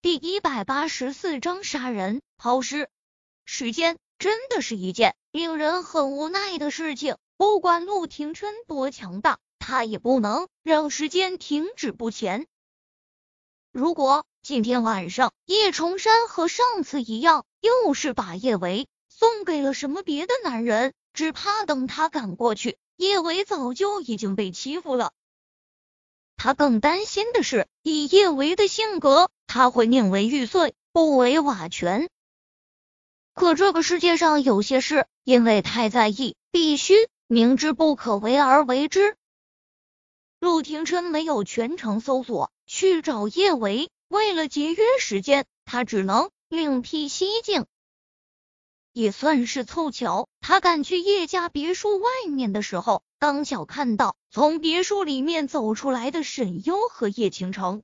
第一百八十四章杀人抛尸。时间真的是一件令人很无奈的事情。不管陆廷琛多强大，他也不能让时间停止不前。如果今天晚上叶崇山和上次一样，又是把叶维送给了什么别的男人，只怕等他赶过去，叶维早就已经被欺负了。他更担心的是，以叶维的性格，他会宁为玉碎，不为瓦全。可这个世界上有些事，因为太在意，必须明知不可为而为之。陆廷琛没有全程搜索去找叶维，为了节约时间，他只能另辟蹊径。也算是凑巧，他赶去叶家别墅外面的时候，刚巧看到从别墅里面走出来的沈优和叶倾城。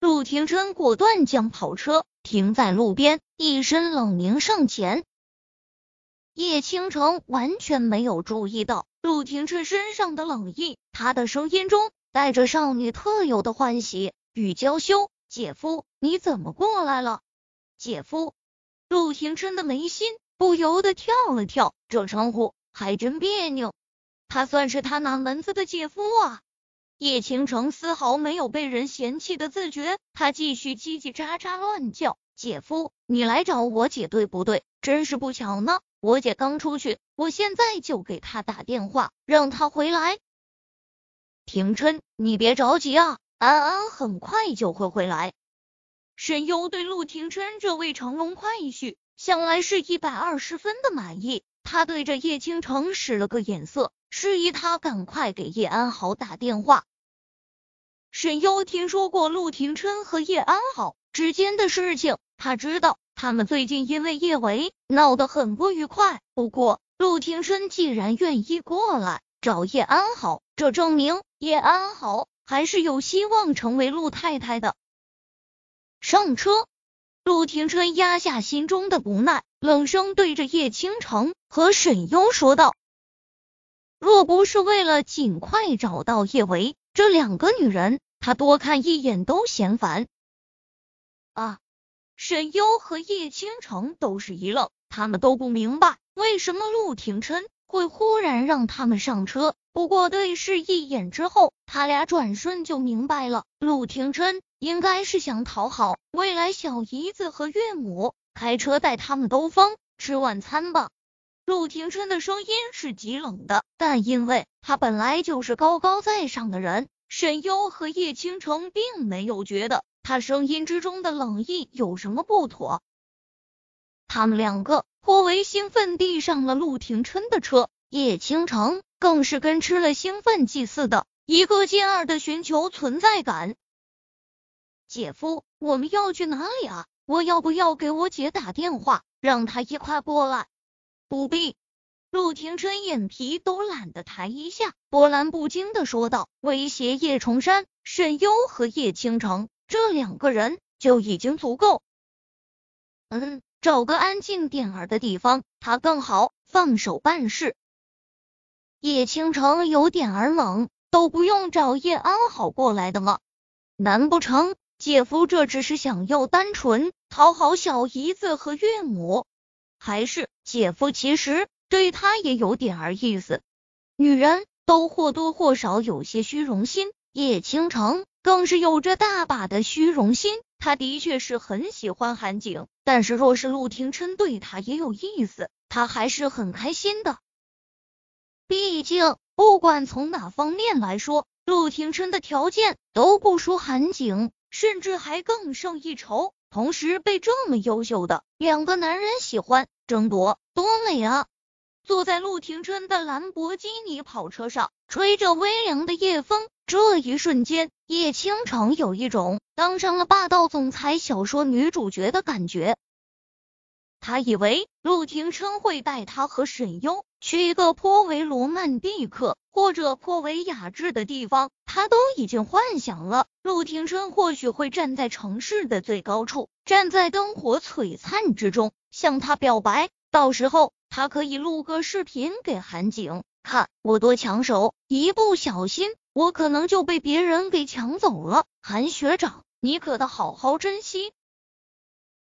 陆廷琛果断将跑车停在路边，一身冷凝上前。叶倾城完全没有注意到陆廷琛身上的冷意，他的声音中带着少女特有的欢喜与娇羞：“姐夫，你怎么过来了？”姐夫。陆廷琛的眉心不由得跳了跳，这称呼还真别扭。他算是他哪门子的姐夫啊？叶倾城丝毫没有被人嫌弃的自觉，他继续叽叽喳喳乱叫：“姐夫，你来找我姐对不对？真是不巧呢，我姐刚出去，我现在就给她打电话，让她回来。”廷琛，你别着急啊，安安很快就会回来。沈优对陆廷琛这位乘龙快婿，向来是一百二十分的满意。他对着叶倾城使了个眼色，示意他赶快给叶安好打电话。沈优听说过陆廷琛和叶安好之间的事情，他知道他们最近因为叶维闹得很不愉快。不过陆廷琛既然愿意过来找叶安好，这证明叶安好还是有希望成为陆太太的。上车，陆廷琛压下心中的不耐，冷声对着叶倾城和沈优说道：“若不是为了尽快找到叶维，这两个女人他多看一眼都嫌烦。”啊！沈优和叶倾城都是一愣，他们都不明白为什么陆廷琛会忽然让他们上车。不过对视一眼之后，他俩转瞬就明白了，陆廷琛。应该是想讨好未来小姨子和岳母，开车带他们兜风吃晚餐吧。陆廷琛的声音是极冷的，但因为他本来就是高高在上的人，沈优和叶倾城并没有觉得他声音之中的冷意有什么不妥。他们两个颇为兴奋地上了陆廷琛的车，叶倾城更是跟吃了兴奋剂似的，一个劲儿的寻求存在感。姐夫，我们要去哪里啊？我要不要给我姐打电话，让她一块过来？不必。陆廷琛眼皮都懒得抬一下，波澜不惊的说道：“威胁叶崇山、沈优和叶倾城这两个人就已经足够。嗯，找个安静点儿的地方，他更好放手办事。”叶倾城有点儿冷，都不用找叶安好过来的吗？难不成？姐夫这只是想要单纯讨好小姨子和岳母，还是姐夫其实对他也有点儿意思？女人都或多或少有些虚荣心，叶倾城更是有着大把的虚荣心。他的确是很喜欢韩景，但是若是陆廷琛对他也有意思，他还是很开心的。毕竟不管从哪方面来说，陆廷琛的条件都不输韩景。甚至还更胜一筹，同时被这么优秀的两个男人喜欢，争夺多美啊！坐在陆廷琛的兰博基尼跑车上，吹着微凉的夜风，这一瞬间，叶倾城有一种当上了霸道总裁小说女主角的感觉。他以为陆廷琛会带他和沈优去一个颇为罗曼蒂克或者颇为雅致的地方，他都已经幻想了。陆廷琛或许会站在城市的最高处，站在灯火璀璨之中向他表白。到时候他可以录个视频给韩景看，我多抢手，一不小心我可能就被别人给抢走了。韩学长，你可得好好珍惜。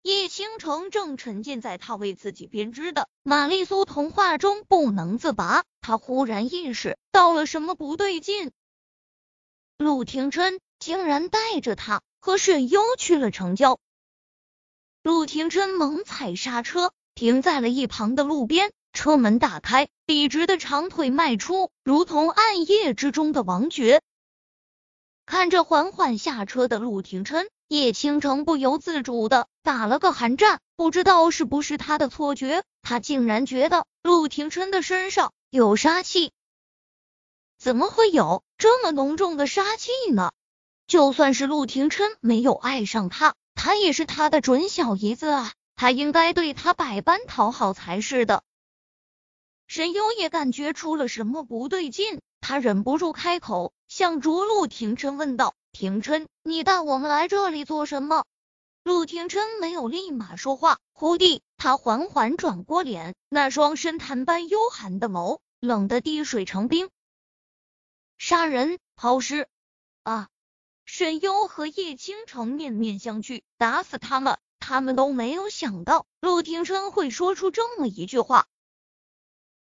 叶倾城正沉浸在他为自己编织的玛丽苏童话中不能自拔，他忽然意识到了什么不对劲。陆廷琛竟然带着他和沈优去了城郊。陆廷琛猛踩刹车，停在了一旁的路边，车门打开，笔直的长腿迈出，如同暗夜之中的王爵。看着缓缓下车的陆廷琛。叶倾城不由自主的打了个寒战，不知道是不是他的错觉，他竟然觉得陆廷琛的身上有杀气。怎么会有这么浓重的杀气呢？就算是陆廷琛没有爱上他，他也是他的准小姨子啊，他应该对他百般讨好才是的。沈优也感觉出了什么不对劲，他忍不住开口，向着陆廷琛问道。廷琛，你带我们来这里做什么？陆廷琛没有立马说话，忽地，他缓缓转过脸，那双深潭般幽寒的眸，冷得滴水成冰。杀人抛尸啊！沈优和叶倾城面面相觑，打死他们，他们都没有想到陆廷琛会说出这么一句话。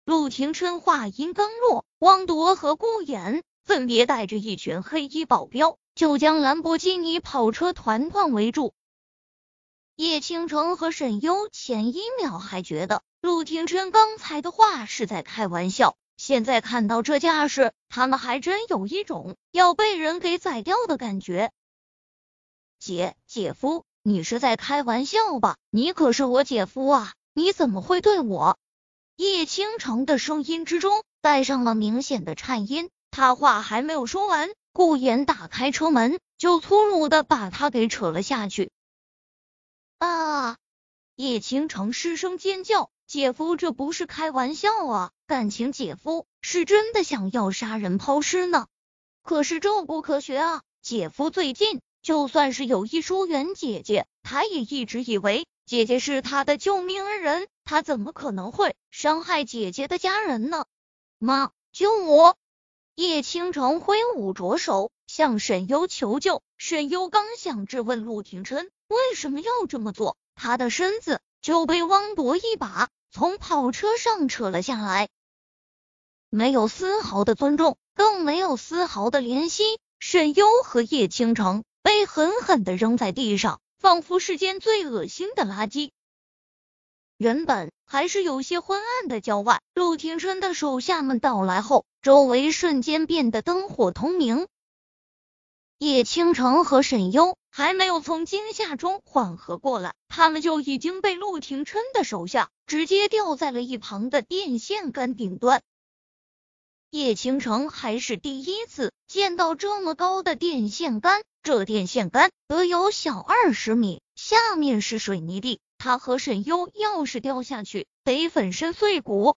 陆廷琛话音刚落，汪铎和顾衍分别带着一群黑衣保镖。就将兰博基尼跑车团团围住。叶倾城和沈优前一秒还觉得陆廷琛刚才的话是在开玩笑，现在看到这架势，他们还真有一种要被人给宰掉的感觉。姐姐夫，你是在开玩笑吧？你可是我姐夫啊，你怎么会对我？叶倾城的声音之中带上了明显的颤音，他话还没有说完。顾言打开车门，就粗鲁的把他给扯了下去。啊！叶倾城失声尖叫：“姐夫，这不是开玩笑啊！感情姐夫是真的想要杀人抛尸呢？可是这不科学啊！姐夫最近就算是有意疏远姐姐，他也一直以为姐姐是他的救命恩人，他怎么可能会伤害姐姐的家人呢？妈，救我！”叶倾城挥舞着手向沈优求救，沈优刚想质问陆廷琛为什么要这么做，他的身子就被汪铎一把从跑车上扯了下来，没有丝毫的尊重，更没有丝毫的怜惜。沈优和叶倾城被狠狠的扔在地上，仿佛世间最恶心的垃圾。原本还是有些昏暗的郊外，陆廷琛的手下们到来后，周围瞬间变得灯火通明。叶倾城和沈优还没有从惊吓中缓和过来，他们就已经被陆廷琛的手下直接吊在了一旁的电线杆顶端。叶倾城还是第一次见到这么高的电线杆，这电线杆得有小二十米，下面是水泥地。他和沈优要是掉下去，得粉身碎骨。